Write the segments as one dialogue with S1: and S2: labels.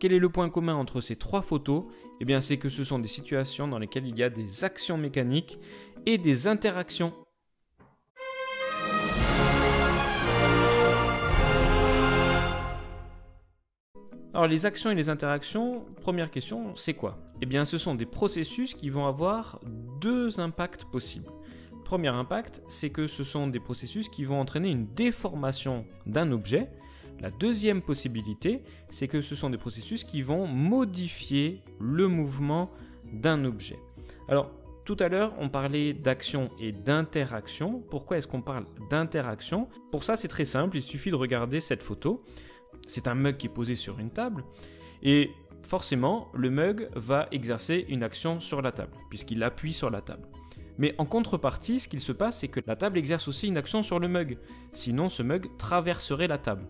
S1: Quel est le point commun entre ces trois photos? Eh bien, c'est que ce sont des situations dans lesquelles il y a des actions mécaniques et des interactions. Alors les actions et les interactions, première question, c'est quoi? Eh bien ce sont des processus qui vont avoir deux impacts possibles. Premier impact, c'est que ce sont des processus qui vont entraîner une déformation d'un objet. La deuxième possibilité, c'est que ce sont des processus qui vont modifier le mouvement d'un objet. Alors tout à l'heure, on parlait d'action et d'interaction. Pourquoi est-ce qu'on parle d'interaction? Pour ça, c'est très simple, il suffit de regarder cette photo. C'est un mug qui est posé sur une table. Et forcément, le mug va exercer une action sur la table, puisqu'il appuie sur la table. Mais en contrepartie, ce qu'il se passe, c'est que la table exerce aussi une action sur le mug. Sinon, ce mug traverserait la table.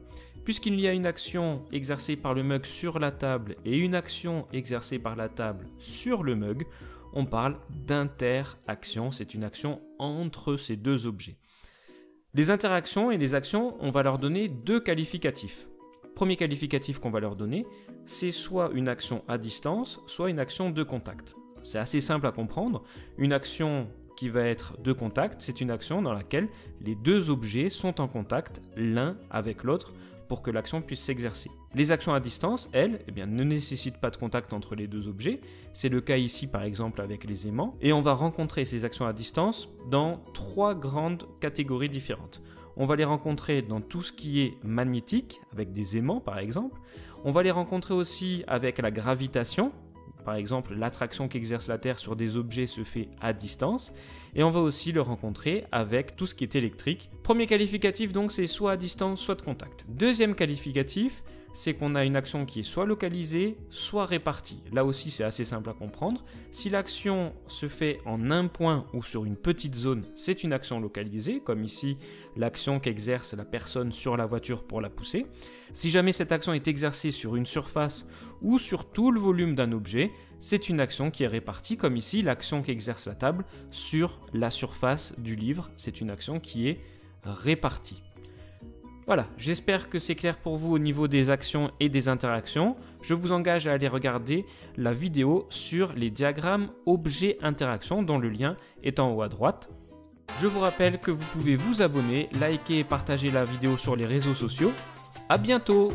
S1: Puisqu'il y a une action exercée par le mug sur la table et une action exercée par la table sur le mug, on parle d'interaction. C'est une action entre ces deux objets. Les interactions et les actions, on va leur donner deux qualificatifs. Premier qualificatif qu'on va leur donner, c'est soit une action à distance, soit une action de contact. C'est assez simple à comprendre. Une action qui va être de contact, c'est une action dans laquelle les deux objets sont en contact l'un avec l'autre pour que l'action puisse s'exercer. Les actions à distance, elles, eh ne nécessitent pas de contact entre les deux objets. C'est le cas ici par exemple avec les aimants. Et on va rencontrer ces actions à distance dans trois grandes catégories différentes. On va les rencontrer dans tout ce qui est magnétique, avec des aimants par exemple. On va les rencontrer aussi avec la gravitation. Par exemple, l'attraction qu'exerce la Terre sur des objets se fait à distance. Et on va aussi le rencontrer avec tout ce qui est électrique. Premier qualificatif donc c'est soit à distance, soit de contact. Deuxième qualificatif, c'est qu'on a une action qui est soit localisée, soit répartie. Là aussi, c'est assez simple à comprendre. Si l'action se fait en un point ou sur une petite zone, c'est une action localisée, comme ici l'action qu'exerce la personne sur la voiture pour la pousser. Si jamais cette action est exercée sur une surface ou sur tout le volume d'un objet, c'est une action qui est répartie, comme ici l'action qu'exerce la table sur la surface du livre, c'est une action qui est répartie. Voilà, j'espère que c'est clair pour vous au niveau des actions et des interactions. Je vous engage à aller regarder la vidéo sur les diagrammes objet-interaction dont le lien est en haut à droite. Je vous rappelle que vous pouvez vous abonner, liker et partager la vidéo sur les réseaux sociaux. A bientôt